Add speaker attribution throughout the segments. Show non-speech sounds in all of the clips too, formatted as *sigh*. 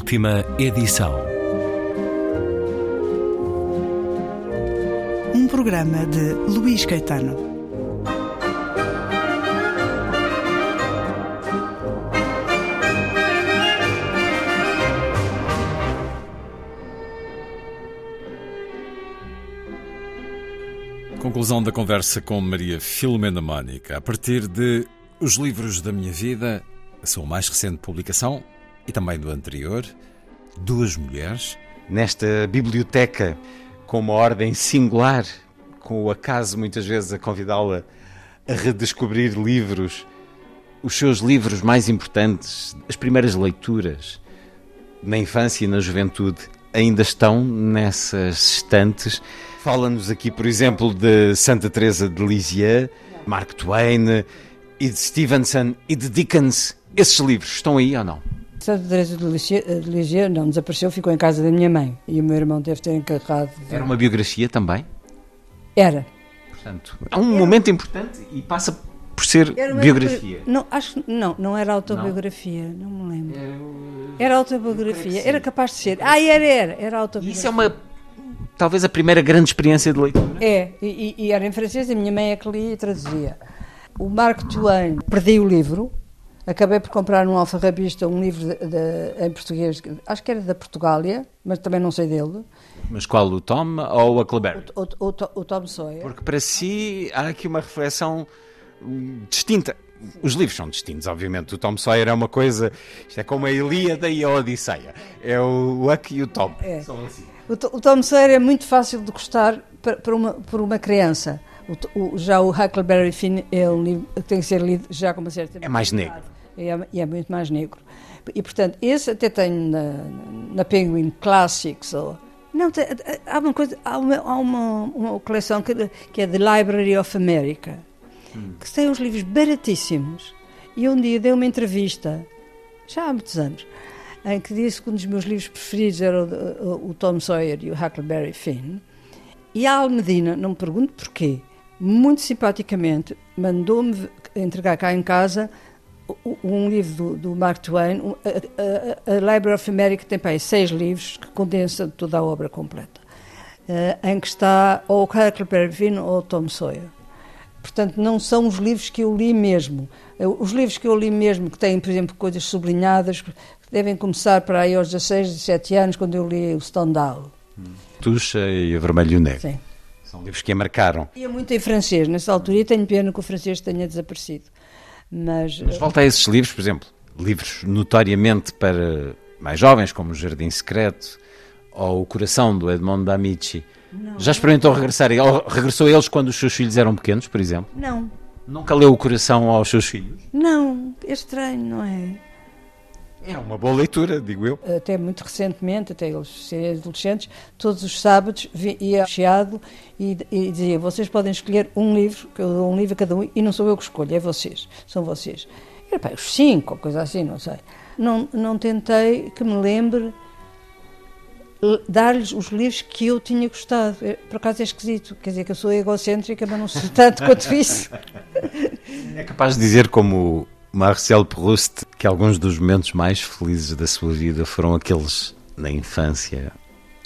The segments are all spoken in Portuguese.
Speaker 1: Última edição.
Speaker 2: Um programa de Luís Caetano.
Speaker 3: Conclusão da conversa com Maria Filomena Mónica. A partir de Os Livros da Minha Vida, a sua mais recente publicação e também do anterior, Duas Mulheres.
Speaker 4: Nesta biblioteca com uma ordem singular, com o acaso muitas vezes a convidá-la a redescobrir livros, os seus livros mais importantes, as primeiras leituras na infância e na juventude ainda estão nessas estantes. Fala-nos aqui, por exemplo, de Santa Teresa de Lisieux, Mark Twain e de Stevenson e de Dickens. Esses livros estão aí ou não?
Speaker 5: Santa Teresa de Lisieux não desapareceu, ficou em casa da minha mãe e o meu irmão deve ter encarregado. De...
Speaker 4: Era uma biografia também?
Speaker 5: Era.
Speaker 4: Portanto, é um era... momento importante e passa por ser biografia.
Speaker 5: Não, acho não, não era autobiografia, não, não me lembro. Era autobiografia, era capaz de ser. Ah, era, era, era autobiografia.
Speaker 4: Isso é uma talvez a primeira grande experiência de leitura.
Speaker 5: É, e, e era em francês, a minha mãe é que lia e traduzia. O Mark Twain, perdi o livro, acabei por comprar num alfarrabista um livro de, de, em português, acho que era da Portugália, mas também não sei dele.
Speaker 4: Mas qual, o Tom ou a?
Speaker 5: O, o, o, o Tom Sawyer.
Speaker 4: Porque para si há aqui uma reflexão distinta. Os livros são distintos, obviamente. O Tom Sawyer é uma coisa. Isto é como a Ilíada e a Odisseia. É o Huck e o Tom.
Speaker 5: É. São assim. O, o Tom Sawyer é muito fácil de gostar para, uma, por uma criança. O, o, já o Huckleberry Finn é um livro que tem que ser lido já com uma certa.
Speaker 4: É mais negro.
Speaker 5: E é, é, muito mais negro. E, portanto, esse até tem na, na Penguin Classics. Ou, não, tem, há uma coisa, há uma, há uma, uma coleção que, que é The Library of America hum. que tem uns livros baratíssimos. E um dia dei uma entrevista, já há muitos anos, em que disse que um dos meus livros preferidos era o, o Tom Sawyer e o Huckleberry Finn. E a Almedina, não me pergunto porquê, muito simpaticamente mandou-me entregar cá em casa um livro do, do Mark Twain, a, a, a, Library of America tem para aí seis livros que condensa toda a obra completa, uh, em que está ou Huckleberry Finn ou Tom Sawyer. Portanto, não são os livros que eu li mesmo. Os livros que eu li mesmo, que têm, por exemplo, coisas sublinhadas, devem começar para aí aos 16, 17 anos, quando eu li o Stendhal.
Speaker 4: Tuxa e Vermelho e o Negro.
Speaker 5: Sim.
Speaker 4: São livros que a marcaram.
Speaker 5: É muito em francês, nessa altura, e tenho pena que o francês tenha desaparecido. Mas,
Speaker 4: Mas volta a esses livros, por exemplo, livros notoriamente para mais jovens, como O Jardim Secreto ou O Coração, do Edmond Amici não. Já experimentou regressar? Regressou a eles quando os seus filhos eram pequenos, por exemplo?
Speaker 5: Não.
Speaker 4: Nunca leu o coração aos seus filhos?
Speaker 5: Não, é estranho, não é?
Speaker 4: É uma boa leitura, digo eu.
Speaker 5: Até muito recentemente, até eles serem adolescentes, todos os sábados ia chiado e, e, dizia: vocês podem escolher um livro, que eu dou um livro a cada um, e não sou eu que escolho, é vocês, são vocês. Era para os cinco, ou coisa assim, não sei. Não, não tentei que me lembre dar-lhes os livros que eu tinha gostado. É, por acaso é esquisito, quer dizer que eu sou egocêntrica, mas não sou tanto quanto isso. *laughs*
Speaker 4: É capaz de dizer, como Marcel Proust, que alguns dos momentos mais felizes da sua vida foram aqueles na infância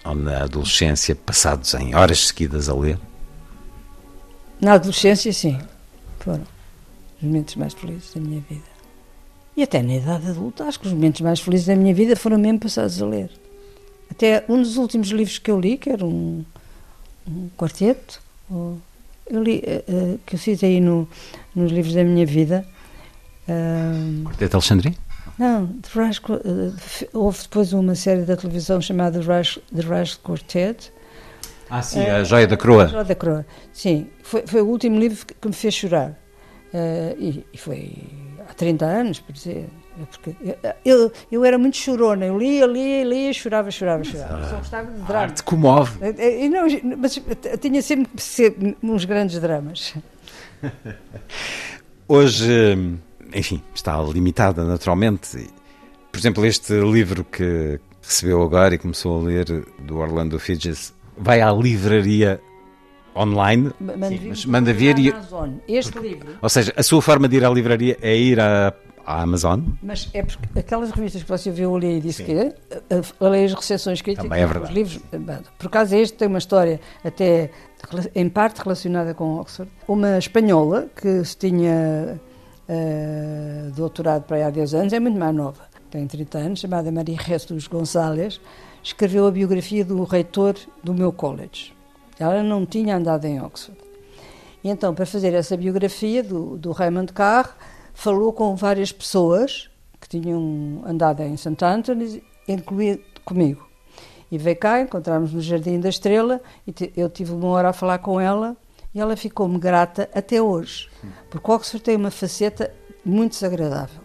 Speaker 4: ou na adolescência, passados em horas seguidas a ler?
Speaker 5: Na adolescência, sim. Foram os momentos mais felizes da minha vida. E até na idade adulta, acho que os momentos mais felizes da minha vida foram mesmo passados a ler. Até um dos últimos livros que eu li, que era um, um quarteto, eu li, uh, que eu citei no, nos livros da minha vida.
Speaker 4: Uh, quarteto Alexandrino?
Speaker 5: Não, The Rush, uh, houve depois uma série da televisão chamada The Rush, The Rush Quartet.
Speaker 4: Ah, sim, A Joia da Croa. A
Speaker 5: Joia da Croa, sim. Foi, foi o último livro que, que me fez chorar. E, e, foi há 30 anos, por dizer. É porque eu, eu era muito chorona, eu lia, lia, lia, chorava, chorava, chorava. Ah, Só gostava de drama. A
Speaker 4: arte comove.
Speaker 5: E não, mas tinha sempre uns grandes dramas.
Speaker 4: Hoje, enfim, está limitada naturalmente. Por exemplo, este livro que recebeu agora e começou a ler, do Orlando Fidges, vai à livraria online,
Speaker 5: manda, Sim,
Speaker 4: mas manda vir e...
Speaker 5: Este livro.
Speaker 4: Ou seja, a sua forma de ir à livraria é ir à à Amazon.
Speaker 5: Mas é porque aquelas revistas que você viu ali e disse Sim. que eu leio as recenções críticas
Speaker 4: Também é verdade.
Speaker 5: os livros. Por acaso este tem uma história até em parte relacionada com Oxford. Uma espanhola que se tinha uh, doutorado para aí há 10 anos, é muito mais nova, tem 30 anos, chamada Maria Jesus González, escreveu a biografia do reitor do meu college. Ela não tinha andado em Oxford. E então, para fazer essa biografia do, do Raymond Carr, falou com várias pessoas que tinham andado em St. Anthony, incluindo comigo. E veio cá, encontramos no Jardim da Estrela, e eu tive uma hora a falar com ela, e ela ficou-me grata até hoje. Porque Oxford tem uma faceta muito desagradável.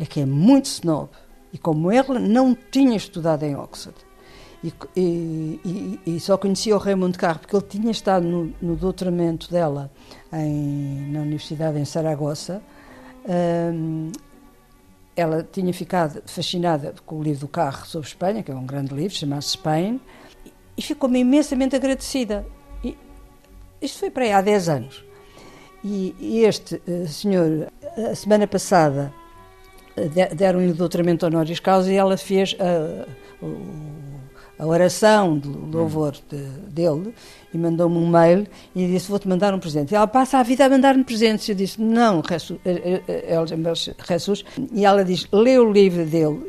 Speaker 5: É que é muito snob. E como ela não tinha estudado em Oxford, e, e, e, só conhecia o Raymond Carr porque ele tinha estado no, no doutoramento dela em, na Universidade em Saragossa. Um, ela tinha ficado fascinada com o livro do Carro sobre Espanha, que é um grande livro, chama-se Spain, e ficou-me imensamente agradecida. Isto foi para aí há 10 anos. E, e este uh, senhor, a semana passada, uh, deram-lhe o doutoramento honoris causa e ela fez o a oração de louvor de, dele e mandou-me um mail e disse: Vou-te mandar um presente. E ela passa a vida a mandar-me presentes. Eu disse: Não, Jesus. Eh, eh, eh, e ela diz: Lê o livro dele.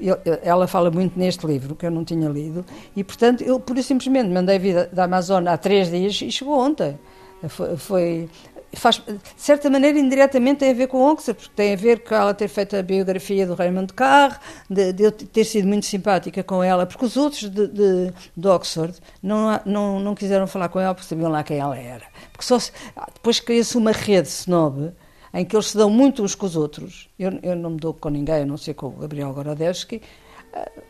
Speaker 5: Ela fala muito neste livro, que eu não tinha lido, e portanto, eu pura e simplesmente mandei a vida da Amazônia há três dias e chegou ontem. Foi, faz, de certa maneira, indiretamente tem a ver com Oxford, porque tem a ver com ela ter feito a biografia do Raymond Carr, de, de eu ter sido muito simpática com ela, porque os outros de, de, de Oxford não, não, não quiseram falar com ela porque sabiam lá quem ela era. Porque só se, depois cria-se uma rede snob em que eles se dão muito uns com os outros. Eu, eu não me dou com ninguém, a não ser com o Gabriel Gorodevsky. Uh,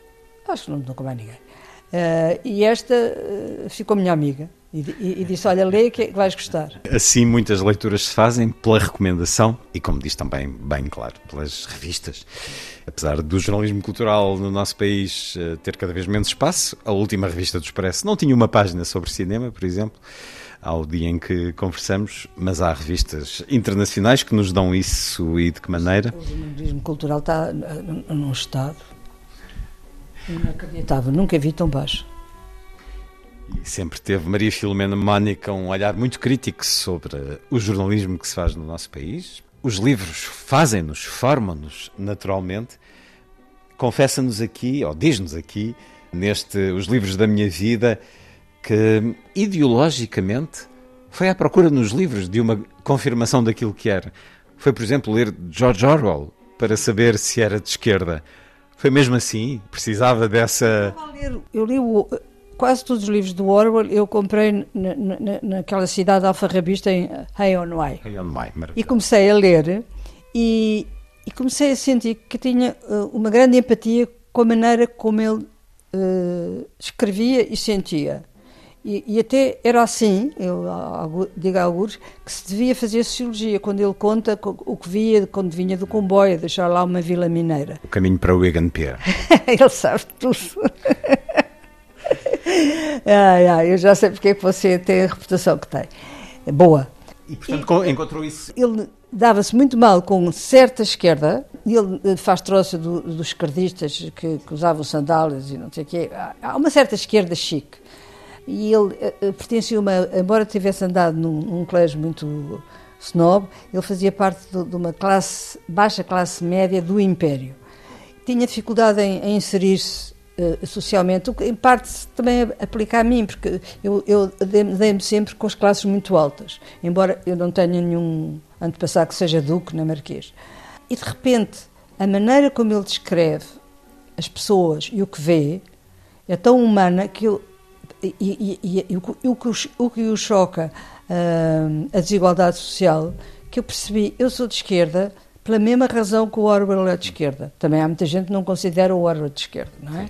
Speaker 5: acho que não me dou com mais ninguém. Uh, e esta uh, ficou minha amiga. E, e, disse: Olha, lê que vais gostar.
Speaker 4: Assim, muitas leituras se fazem pela recomendação e, como diz também, bem claro, pelas revistas. Apesar do jornalismo cultural no nosso país uh, ter cada vez menos espaço, a última revista do Expresso não tinha uma página sobre cinema, por exemplo, ao dia em que conversamos, mas há revistas internacionais que nos dão isso e de que maneira?
Speaker 5: O jornalismo cultural está num estado inacreditável, nunca vi tão baixo.
Speaker 4: E sempre teve Maria Filomena Mónica um olhar muito crítico sobre o jornalismo que se faz no nosso país. Os livros fazem-nos, formam-nos naturalmente. Confessa-nos aqui, ou diz-nos aqui, neste Os Livros da Minha Vida, que ideologicamente foi à procura nos livros de uma confirmação daquilo que era. Foi, por exemplo, ler George Orwell para saber se era de esquerda. Foi mesmo assim? Precisava dessa.
Speaker 5: Eu li o, quase todos os livros do Orwell eu comprei na, na, naquela cidade alfarrabista em Hay-on-Wye. E comecei a ler e, e, comecei a sentir que tinha uh, uma grande empatia com a maneira como ele uh, escrevia e sentia. E, e, até era assim, eu digo a alguns, que se devia fazer sociologia, quando ele conta o que via quando vinha do comboio, deixar lá uma vila mineira.
Speaker 4: O caminho para o Wigan Pier. *laughs*
Speaker 5: ele sabe tudo. *laughs* ai, ai, eu já sei porque é que você tem a reputação que tem. Boa.
Speaker 4: E, portanto, e, encontrou isso.
Speaker 5: Ele dava-se muito mal com certa esquerda, ele eh, faz troça do, dos esquerdistas que, que, usavam sandálias e não sei o quê. Há uma certa esquerda chique. E ele uh, pertencia uma, embora tivesse andado num, num colégio muito snob, ele fazia parte de, de, uma classe, baixa classe média do Império. Tinha dificuldade em, em inserir-se Uh, socialmente, o que em parte também aplica a mim, porque eu, eu dei-me sempre com as classes muito altas, embora eu não tenha nenhum antepassado que seja duque na Marquês. E de repente, a maneira como ele descreve as pessoas e o que vê é tão humana que eu, e, e, e, e o, o, que, o que o choca uh, a desigualdade social, que eu percebi, eu sou de esquerda, pela mesma razão que o Orwell é de esquerda. Também há muita gente que não considera o Orwell de esquerda, não é?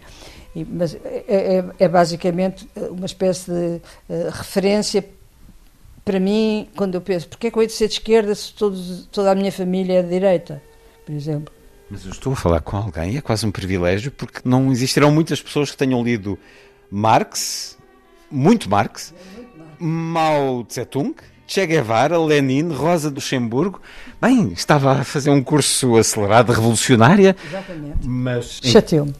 Speaker 5: E, mas é, é, é, basicamente uma espécie de uh, referência para mim quando eu penso, porque é que eu hei de ser de esquerda se todos, toda a minha família é de direita, por exemplo?
Speaker 4: Mas eu estou a falar com alguém, é quase um privilégio, porque não existirão muitas pessoas que tenham lido Marx, muito Marx, Mao Tse-tung, Che Guevara, Lenin, Rosa Luxemburgo. Bem, estava a fazer um curso acelerado revolucionária.
Speaker 5: Exatamente.
Speaker 4: Mas.
Speaker 5: Chateou-me.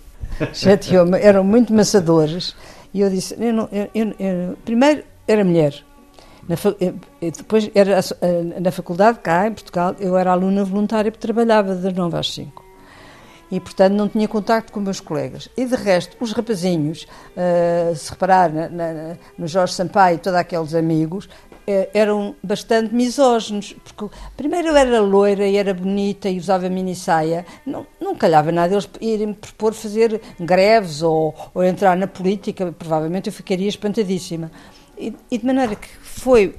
Speaker 5: Chateou-me. Eram muito maçadores. E eu disse: eu não, eu, eu, primeiro, era mulher. Na, depois, era na faculdade, cá em Portugal, eu era aluna voluntária porque trabalhava das 9 às 5 e, portanto, não tinha contacto com meus colegas. E, de resto, os rapazinhos, uh, se reparar na, na, no Jorge Sampaio e todos aqueles amigos, uh, eram bastante misóginos, porque primeiro eu era loira e era bonita e usava mini saia, não, não calhava nada eles irem propor fazer greves ou, ou entrar na política, provavelmente eu ficaria espantadíssima. E, e de maneira que foi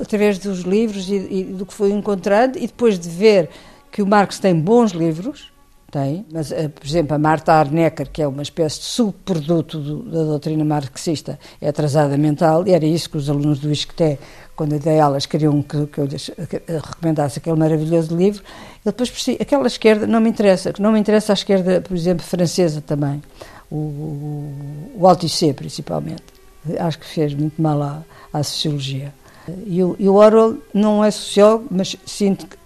Speaker 5: através dos livros e, e do que fui encontrando, e depois de ver que o Marx tem bons livros, tem, mas, eh, por exemplo, a Marta Arnecker, que é uma espécie de subproduto do, da doutrina marxista, é atrasada mental, e era isso que os alunos do ISCTE, quando eu dei aulas, queriam que, que eu lhes recomendasse aquele maravilhoso livro. E depois, aquela esquerda não me interessa, não me interessa a esquerda, por exemplo, francesa também, o, o, o Althusser, principalmente. Acho que fez muito mal à, à sociologia. E o, e o Orwell não é sociólogo, mas sinto que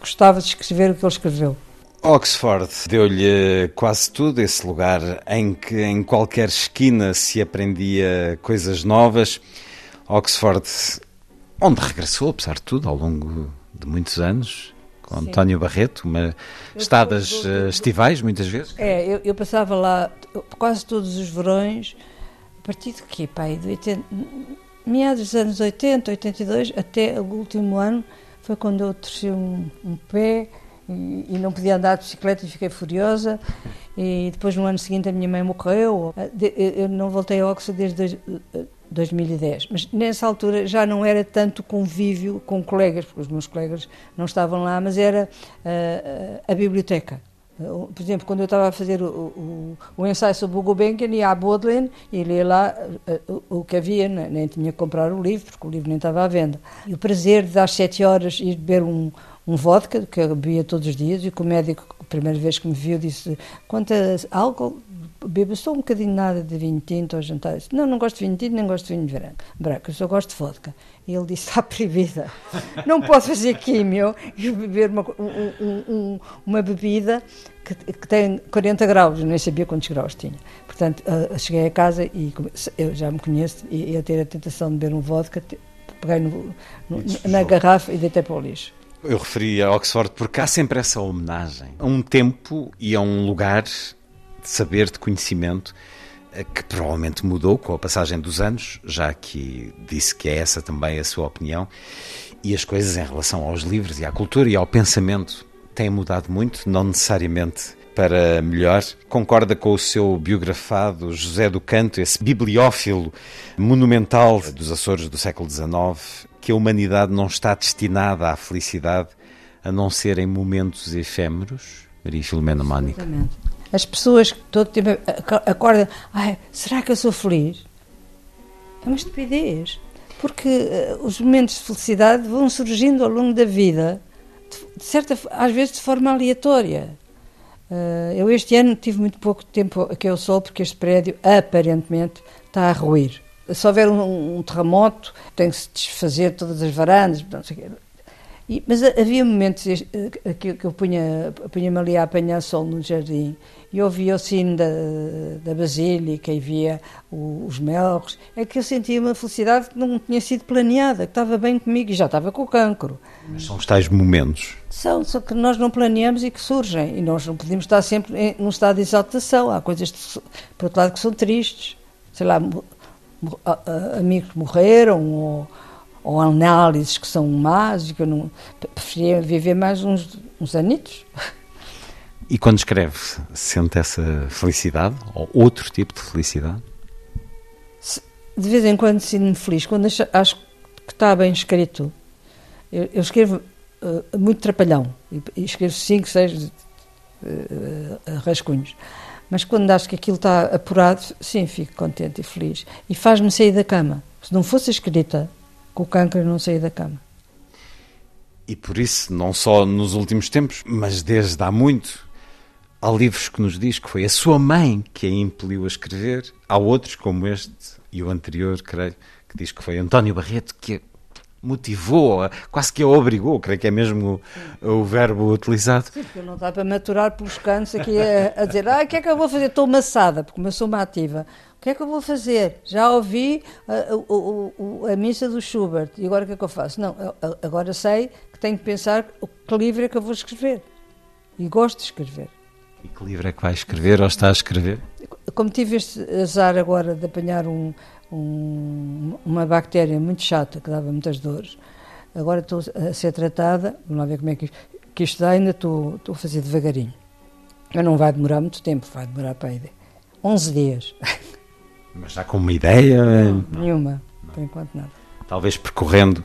Speaker 5: gostava de escrever o que ele escreveu.
Speaker 4: Oxford deu-lhe quase tudo, esse lugar em que em qualquer esquina se aprendia coisas novas. Oxford, onde regressou, apesar de tudo, ao longo de muitos anos, com Sim. António Barreto, uma estadas eh, estivais, muitas vezes.
Speaker 5: É, eu, eu, passava lá quase todos os verões, a partir de quê, pai? De 80, meados dos anos 80, 82, até o último ano, foi quando eu torci um, um pé e, e, não podia andar de bicicleta e fiquei furiosa. E depois, no ano seguinte, a minha mãe morreu. Eu não voltei a Oxford desde 2010. Mas nessa altura já não era tanto convívio com colegas, porque os meus colegas não estavam lá, mas era uh, a biblioteca. Por exemplo, quando eu estava a fazer o, o, o ensaio sobre o Gulbenkian, ia à Baudelaire e lia lá o, o que havia, nem tinha que comprar o livro, porque o livro nem estava à venda. E o prazer de às sete horas ir beber um, um vodka, que eu bebia todos os dias, e o médico, a primeira vez que me viu, disse: quanto a álcool, bebo só um bocadinho nada de vinho tinto ao jantar. Eu disse, não, não gosto de vinho tinto, nem gosto de vinho branco, branco eu só gosto de vodka. E ele disse: está *laughs* proibida, não pode fazer químio e beber uma, um, um, uma bebida que, que, tem 40 graus, eu nem sabia quantos graus tinha. Portanto, uh, cheguei a casa e eu já me conheço, e ia ter a tentação de beber um vodka, peguei no, no, na garrafa e deitei para o lixo.
Speaker 4: Eu referi a Oxford porque há sempre essa homenagem a um tempo e a um lugar de saber, de conhecimento, eh, que provavelmente mudou com a passagem dos anos, já que disse que é essa também a sua opinião, e as coisas em relação aos livros e à cultura e ao pensamento têm mudado muito, não necessariamente para melhor. Concorda com o seu biografado José do Canto, esse bibliófilo monumental dos Açores do século XIX, que a humanidade não está destinada à felicidade a não ser em momentos efêmeros? Maria Filomena Mónica.
Speaker 5: As pessoas que todo tempo acordam, Ai, será que eu sou feliz? É uma estupidez. Porque uh, os momentos de felicidade vão surgindo ao longo da vida, de certa, às vezes de forma aleatória. Uh, eu este ano tive muito pouco tempo aqui ao sol porque este prédio aparentemente está a ruir se houver um, um terremoto, tem que se desfazer todas as varandas, não sei o quê. E, mas havia momentos eh, que, que eu punha-me punha ali a apanhar sol no jardim e ouvia o sino da, da basílica e via o, os melros, é que eu sentia uma felicidade que não tinha sido planeada, que estava bem comigo e já estava com o cancro.
Speaker 4: Mas são os tais momentos?
Speaker 5: São, só que nós não planeamos e que surgem. E nós não podemos estar sempre em, num estado de exaltação. Há coisas, por outro lado, que são tristes. Sei lá, amigos que morreram ou, ou, análises que são más e que eu não preferia viver mais uns, uns anitos.
Speaker 4: E quando escreve, sente essa felicidade ou outro tipo de felicidade?
Speaker 5: De vez em quando sinto-me feliz, quando acho, que está bem escrito. Eu, eu escrevo uh, muito trapalhão e, e escrevo cinco, seis uh, rascunhos. Mas quando acho que aquilo está apurado, sim, fico contente e feliz. E faz-me sair da cama. Se não fosse escrita, com o câncer não saí da cama.
Speaker 4: E por isso, não só nos últimos tempos, mas desde há muito, há livros que nos diz que foi a sua mãe que a impeliu a escrever. Há outros, como este e o anterior, creio, que diz que foi António Barreto que motivou, quase que a obrigou, creio que é mesmo o, o verbo utilizado.
Speaker 5: Sim, porque não dá para maturar pelos cantos aqui a, a dizer, ah, o que é que eu vou fazer? Estou maçada, porque eu sou uma ativa. O que é que eu vou fazer? Já ouvi a, a, a, a missa do Schubert, e agora o que é que eu faço? Não, agora sei que tenho que pensar que livro é que eu vou escrever. E gosto de escrever.
Speaker 4: E que livro é que vai escrever ou está a escrever?
Speaker 5: Como tive este azar agora de apanhar um, um, uma bactéria muito chata que dava muitas dores, agora estou a ser tratada, vamos lá ver como é que, que isto dá, ainda estou, estou a fazer devagarinho. Mas não vai demorar muito tempo, vai demorar para aí 11 dias. *laughs*
Speaker 4: Mas já com uma ideia?
Speaker 5: Não, nenhuma, não. por enquanto nada.
Speaker 4: Talvez percorrendo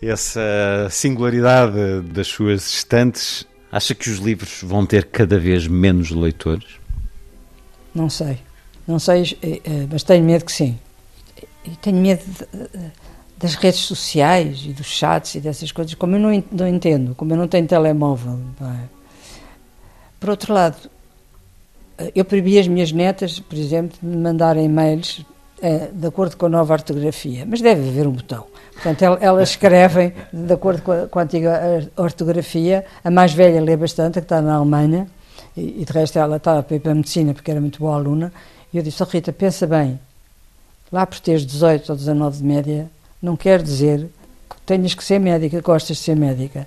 Speaker 4: essa singularidade das suas estantes, Acha que os livros vão ter cada vez menos leitores?
Speaker 5: Não sei. Não sei, eh, eh, mas tenho medo que sim. E tenho medo das redes sociais e dos chats e dessas coisas, como eu não, não entendo, como eu não tenho telemóvel. É? Por outro lado, eh, eu proibi as minhas netas, por exemplo, de me mandarem e-mails de acordo com a nova ortografia, mas deve haver um botão. Portanto, elas escrevem de acordo com a, com a antiga ortografia. A mais velha lê bastante, que está na Alemanha, e, e de resto ela está para a medicina, porque era muito boa aluna. E eu disse: oh, Rita, pensa bem, lá por teres 18 ou 19 de média, não quer dizer que tenhas que ser médica, gostas de ser médica.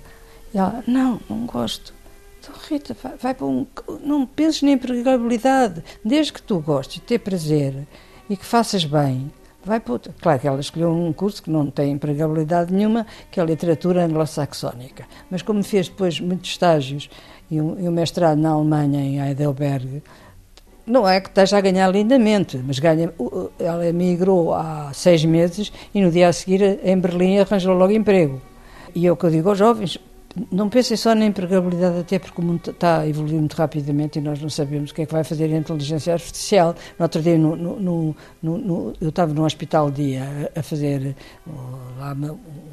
Speaker 5: E ela: Não, não gosto. Então, Rita, vai, vai para um. Não penses na empregabilidade, desde que tu gostes de ter prazer e que faças bem, vai para outra. Claro que ela escolheu um curso que não tem empregabilidade nenhuma, que é a literatura anglo-saxónica. Mas como fez depois muitos estágios e um, e um mestrado na Alemanha, em Heidelberg, não é que esteja a ganhar lindamente, mas ganha, ela emigrou há seis meses e no dia a seguir em Berlim arranjou logo emprego. E é o que eu digo aos jovens, não pensem só na empregabilidade, até porque o mundo está a evoluir muito rapidamente e nós não sabemos o que é que vai fazer a inteligência artificial. No outro dia, no, no, no, eu estava no hospital dia a, fazer lá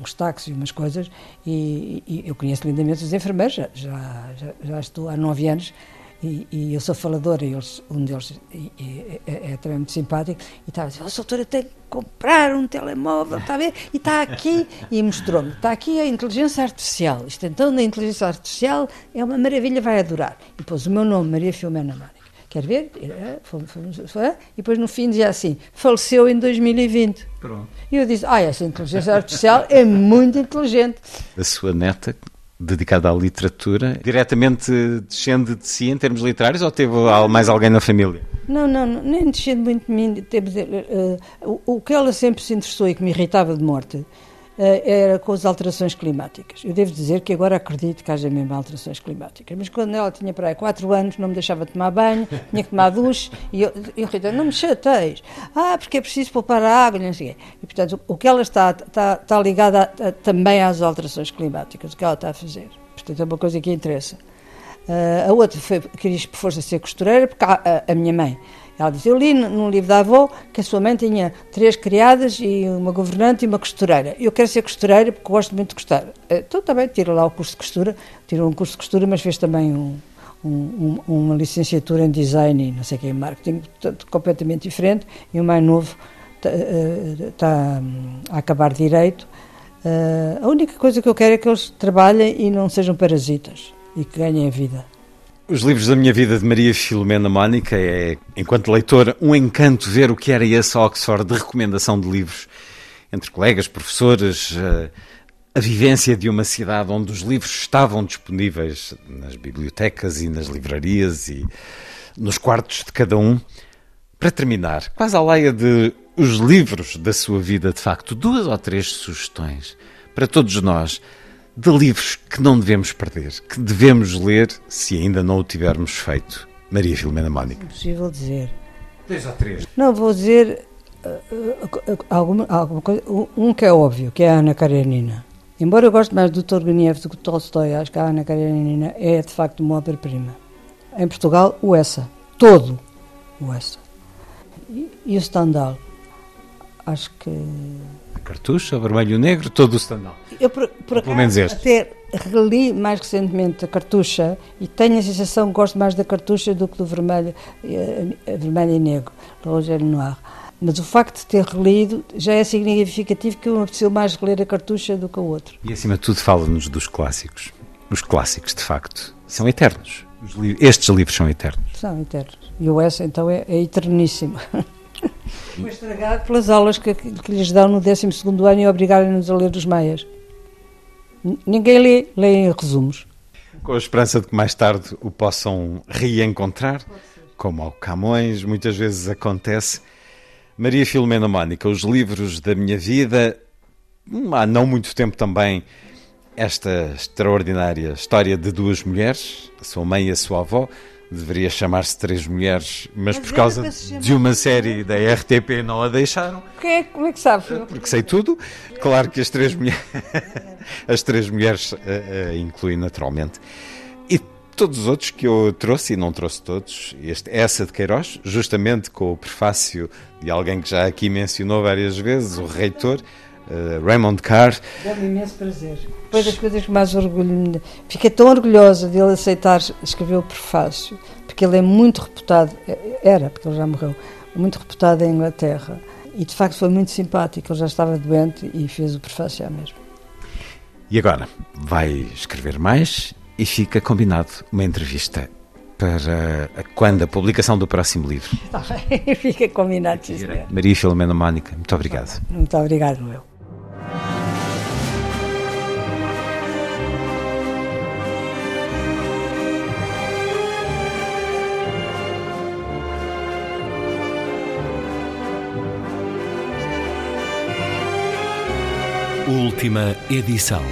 Speaker 5: uns táxis e umas coisas e, e, eu conheço lindamente os enfermeiros, já, já, já estou há nove anos e, e, eu sou faladora e eles, um deles e, e, é, é, também muito simpático e estava a dizer, oh, doutora, tem que comprar um telemóvel, está a ver? E está aqui, e mostrou-me, está aqui a inteligência artificial. Isto então, na inteligência artificial é uma maravilha, vai adorar. E pôs o meu nome, Maria Filomena Mónica. Quer ver? Foi, foi, foi, e depois no fim dizia assim, faleceu em 2020. Pronto. E eu disse, ah, essa inteligência artificial é muito inteligente.
Speaker 4: A sua neta dedicada à literatura, diretamente descende de si em termos literários ou teve mais alguém na família?
Speaker 5: Não, não, nem descende muito de mim. Uh, o, o que ela sempre se interessou e que me irritava de morte era com as alterações climáticas. Eu devo dizer que agora acredito que haja mesmo alterações climáticas, mas quando ela tinha para aí 4 anos, não me deixava tomar banho, tinha que tomar duche, e eu, eu Rita, não me chateis. Ah, porque é preciso poupar a água, não sei. E, portanto, o que ela está, está, está ligada a, a, também às alterações climáticas, o que ela está a fazer. Portanto, é uma coisa que interessa. Uh, a outra foi, quis por força ser costureira, porque a, a minha mãe ela disse: Eu li num livro da avó que a sua mãe tinha três criadas e uma governante e uma costureira. Eu quero ser costureira porque gosto muito de costurar. Então também tira lá o curso de costura, tirou um curso de costura, mas fez também um, um, uma licenciatura em design e não sei o que, em marketing, completamente diferente. E o mais novo está, eh, está a acabar direito. Eh, a única coisa que eu quero é que eles trabalhem e não sejam parasitas e que ganhem a vida.
Speaker 4: Os livros da minha vida de Maria Filomena Mónica é, enquanto leitora, um encanto ver o que era esse Oxford de recomendação de livros entre colegas, professores, eh, a vivência de uma cidade onde os livros estavam disponíveis nas bibliotecas e nas livrarias e nos quartos de cada um. Para terminar, quase à laia de os livros da sua vida, de facto, duas ou três sugestões para todos nós de livros que não devemos perder, que devemos ler se ainda não o tivermos feito. Maria Filomena Mónica.
Speaker 5: Impossível dizer.
Speaker 4: Dois ou três.
Speaker 5: Não, vou dizer uh, uh, alguma, alguma coisa. Um que é óbvio, que é a Ana Karenina. Embora eu goste mais do Turgenev do que do Tolstói, acho que a Ana Karenina é de facto uma obra-prima. Em Portugal, o Essa. Todo o Essa. E, e o Stendhal. Acho que
Speaker 4: cartucha, vermelho e negro, todo o standal.
Speaker 5: Eu, por, por
Speaker 4: pelo menos este.
Speaker 5: até reli mais recentemente a cartucha e tenho a sensação que gosto mais da cartucha do que do vermelho, eh, vermelho e negro, do Rogério Noir. Mas o facto de ter relido já é significativo que uma apeteceu mais reler a cartucha do que o outro.
Speaker 4: E acima de tudo, fala-nos dos clássicos. Os clássicos, de facto, são eternos. Li estes livros são eternos.
Speaker 5: São eternos. E o S, então, é, é eterníssimo. *laughs* Foi estragado pelas aulas que, que lhes dão no 12 ano e obrigarem-nos a ler os maias. Ninguém lê, leem resumos.
Speaker 4: Com a esperança de que mais tarde o possam reencontrar, como ao Camões muitas vezes acontece. Maria Filomena Mónica, os livros da minha vida, hum, há não muito tempo também, esta extraordinária história de duas mulheres, a sua mãe e a sua avó, deveria chamar-se Três Mulheres, mas, mas por causa de uma série da RTP não a deixaram.
Speaker 5: Quem é, como é que sabe?
Speaker 4: Porque sei tudo. Claro que as Três Mulheres, *laughs* as três mulheres uh, uh, incluem naturalmente. E todos os outros que eu trouxe, e não trouxe todos, este, essa de Queiroz, justamente com o prefácio de alguém que já aqui mencionou várias vezes, o reitor, uh, Raymond Carr.
Speaker 5: Deu-me imenso prazer. Foi das coisas que mais orgulho Fiquei tão orgulhosa de ele aceitar escrever o prefácio, porque ele é muito reputado, era, porque ele já morreu, muito reputado em Inglaterra. E de facto foi muito simpático, ele já estava doente e fez o prefácio à mesma.
Speaker 4: E agora vai escrever mais e fica combinado uma entrevista para quando a publicação do próximo livro.
Speaker 5: Está *laughs* bem, fica combinado, sim,
Speaker 4: Maria Filomena Mónica, muito obrigado.
Speaker 5: Muito obrigado, meu.
Speaker 1: Última edição.